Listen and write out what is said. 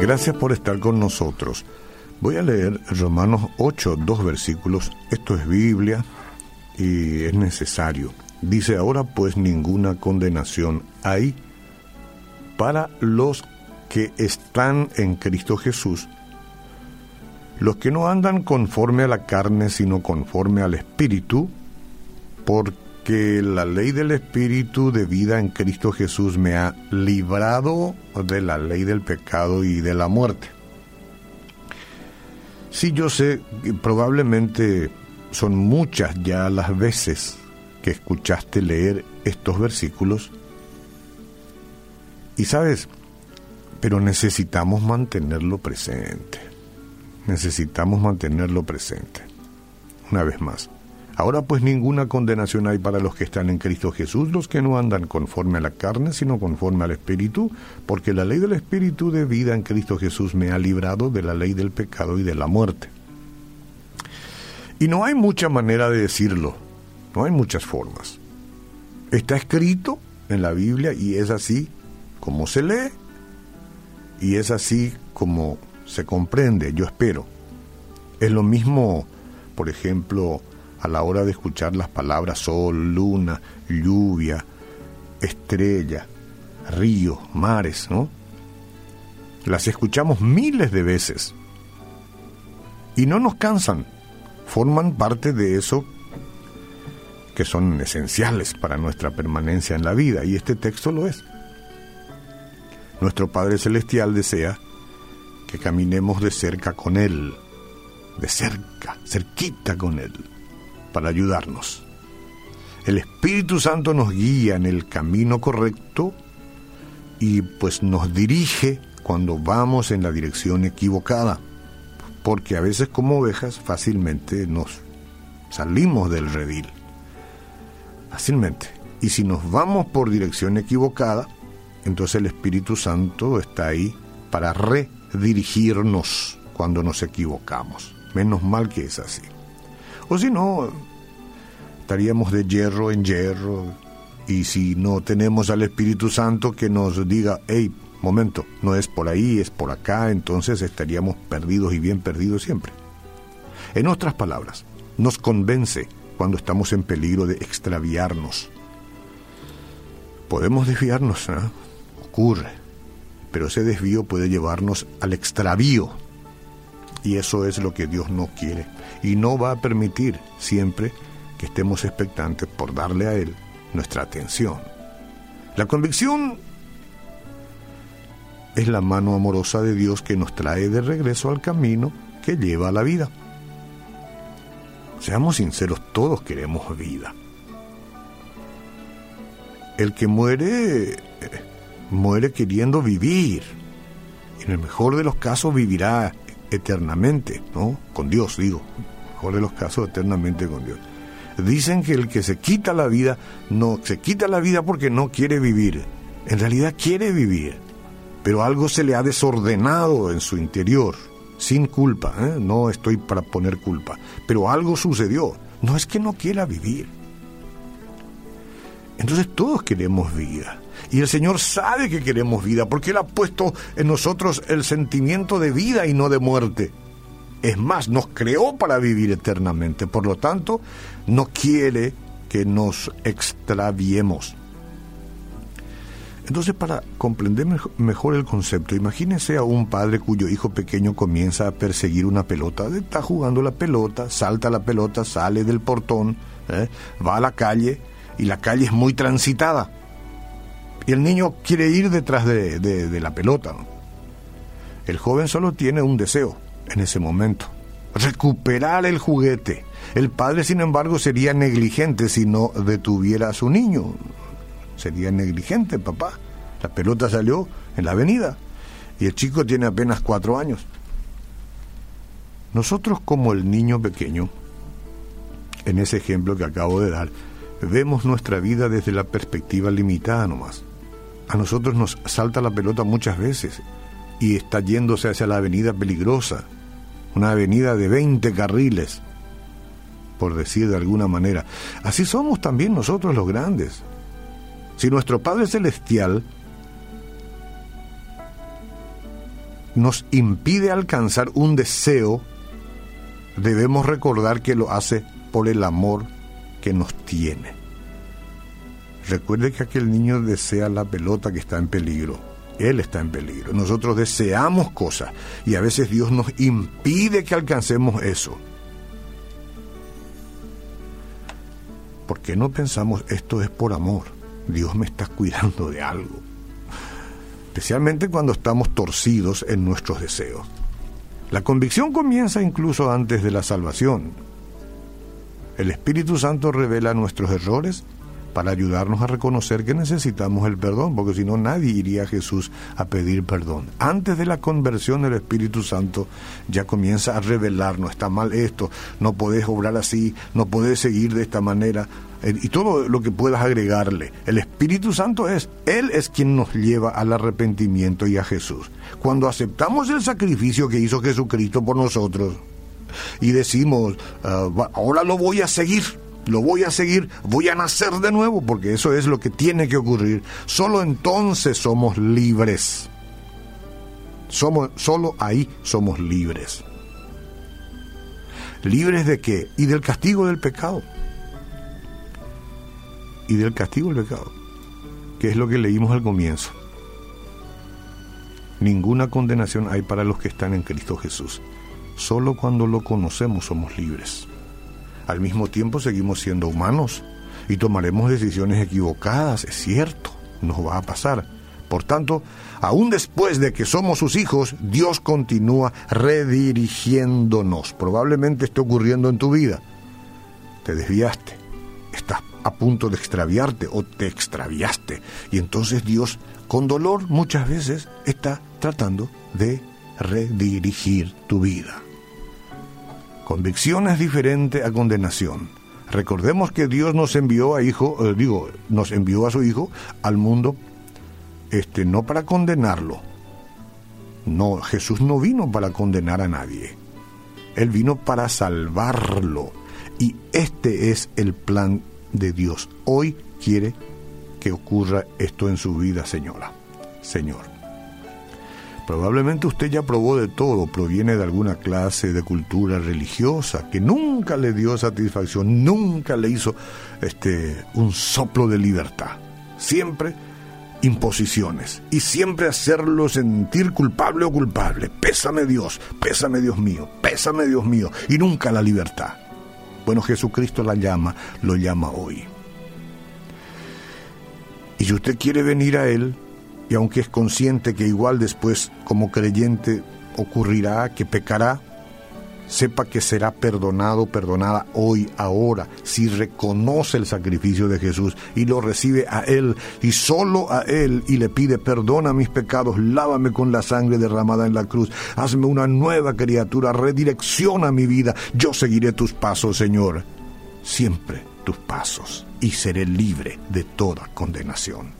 Gracias por estar con nosotros. Voy a leer Romanos 8, dos versículos. Esto es Biblia y es necesario. Dice ahora pues ninguna condenación hay para los que están en Cristo Jesús, los que no andan conforme a la carne, sino conforme al Espíritu, porque la ley del Espíritu de vida en Cristo Jesús me ha librado de la ley del pecado y de la muerte. Sí, yo sé, probablemente son muchas ya las veces que escuchaste leer estos versículos. Y sabes, pero necesitamos mantenerlo presente. Necesitamos mantenerlo presente. Una vez más. Ahora pues ninguna condenación hay para los que están en Cristo Jesús, los que no andan conforme a la carne, sino conforme al Espíritu, porque la ley del Espíritu de vida en Cristo Jesús me ha librado de la ley del pecado y de la muerte. Y no hay mucha manera de decirlo, no hay muchas formas. Está escrito en la Biblia y es así como se lee y es así como se comprende, yo espero. Es lo mismo, por ejemplo, a la hora de escuchar las palabras sol, luna, lluvia, estrella, río, mares, ¿no? Las escuchamos miles de veces y no nos cansan, forman parte de eso que son esenciales para nuestra permanencia en la vida y este texto lo es. Nuestro Padre Celestial desea que caminemos de cerca con Él, de cerca, cerquita con Él para ayudarnos. El Espíritu Santo nos guía en el camino correcto y pues nos dirige cuando vamos en la dirección equivocada, porque a veces como ovejas fácilmente nos salimos del redil. Fácilmente. Y si nos vamos por dirección equivocada, entonces el Espíritu Santo está ahí para redirigirnos cuando nos equivocamos. Menos mal que es así. O si no, estaríamos de hierro en hierro. Y si no tenemos al Espíritu Santo que nos diga, hey, momento, no es por ahí, es por acá, entonces estaríamos perdidos y bien perdidos siempre. En otras palabras, nos convence cuando estamos en peligro de extraviarnos. Podemos desviarnos, ¿eh? ocurre, pero ese desvío puede llevarnos al extravío. Y eso es lo que Dios no quiere y no va a permitir siempre que estemos expectantes por darle a Él nuestra atención. La convicción es la mano amorosa de Dios que nos trae de regreso al camino que lleva a la vida. Seamos sinceros, todos queremos vida. El que muere, eh, muere queriendo vivir. En el mejor de los casos vivirá eternamente, ¿no? Con Dios, digo. Mejor de los casos, eternamente con Dios. Dicen que el que se quita la vida, no se quita la vida porque no quiere vivir. En realidad quiere vivir, pero algo se le ha desordenado en su interior, sin culpa, ¿eh? no estoy para poner culpa, pero algo sucedió. No es que no quiera vivir. Entonces todos queremos vida. Y el Señor sabe que queremos vida, porque Él ha puesto en nosotros el sentimiento de vida y no de muerte. Es más, nos creó para vivir eternamente. Por lo tanto, no quiere que nos extraviemos. Entonces, para comprender mejor el concepto, imagínense a un padre cuyo hijo pequeño comienza a perseguir una pelota. Está jugando la pelota, salta la pelota, sale del portón, ¿eh? va a la calle y la calle es muy transitada. Y el niño quiere ir detrás de, la pelota. El joven solo tiene un deseo en ese momento, recuperar el juguete. El padre, sin embargo, sería negligente si no detuviera a su niño. Sería negligente, papá. La pelota salió en la avenida y el chico tiene apenas cuatro años. Nosotros como el niño pequeño, en ese ejemplo que acabo de dar, vemos nuestra vida desde la perspectiva limitada nomás a nosotros nos salta la pelota muchas veces y está yéndose hacia la avenida peligrosa, una avenida de 20 carriles. por decir de alguna manera. Así somos también nosotros los grandes. Si nuestro Padre Celestial nos impide alcanzar un deseo, debemos recordar que lo hace por el amor que nos tiene. Recuerde que aquel niño desea la pelota que está en peligro. Él está en peligro. Nosotros deseamos cosas y a veces Dios nos impide que alcancemos eso. ¿Por qué no pensamos esto es por amor? Dios me está cuidando de algo. Especialmente cuando estamos torcidos en nuestros deseos. La convicción comienza incluso antes de la salvación. El Espíritu Santo revela nuestros errores para ayudarnos a reconocer que necesitamos el perdón, porque si no nadie iría a Jesús a pedir perdón. Antes de la conversión del Espíritu Santo ya comienza a revelarnos, está mal esto, no podés obrar así, no podés seguir de esta manera, eh, y todo lo que puedas agregarle. El Espíritu Santo es, Él es quien nos lleva al arrepentimiento y a Jesús. Cuando aceptamos el sacrificio que hizo Jesucristo por nosotros y decimos, ah, ahora lo voy a seguir, lo voy a seguir, voy a nacer de nuevo, porque eso es lo que tiene que ocurrir. Solo entonces somos libres. Somos, solo ahí somos libres. ¿Libres de qué? Y del castigo del pecado. Y del castigo del pecado, que es lo que leímos al comienzo. Ninguna condenación hay para los que están en Cristo Jesús. Solo cuando lo conocemos somos libres. Al mismo tiempo seguimos siendo humanos y tomaremos decisiones equivocadas, es cierto, nos va a pasar. Por tanto, aún después de que somos sus hijos, Dios continúa redirigiéndonos. Probablemente esté ocurriendo en tu vida. Te desviaste, estás a punto de extraviarte o te extraviaste. Y entonces Dios, con dolor muchas veces, está tratando de redirigir tu vida. Convicción es diferente a condenación. Recordemos que Dios nos envió a hijo, eh, digo, nos envió a su hijo al mundo este no para condenarlo. No, Jesús no vino para condenar a nadie. Él vino para salvarlo. Y este es el plan de Dios. Hoy quiere que ocurra esto en su vida, señora. Señor. Probablemente usted ya probó de todo, proviene de alguna clase de cultura religiosa que nunca le dio satisfacción, nunca le hizo este un soplo de libertad. Siempre imposiciones y siempre hacerlo sentir culpable o culpable. Pésame Dios, pésame Dios mío, pésame Dios mío y nunca la libertad. Bueno, Jesucristo la llama, lo llama hoy. Y si usted quiere venir a Él, y aunque es consciente que igual después como creyente ocurrirá, que pecará, sepa que será perdonado, perdonada hoy, ahora, si reconoce el sacrificio de Jesús y lo recibe a Él y solo a Él y le pide perdona mis pecados, lávame con la sangre derramada en la cruz, hazme una nueva criatura, redirecciona mi vida, yo seguiré tus pasos, Señor, siempre tus pasos y seré libre de toda condenación.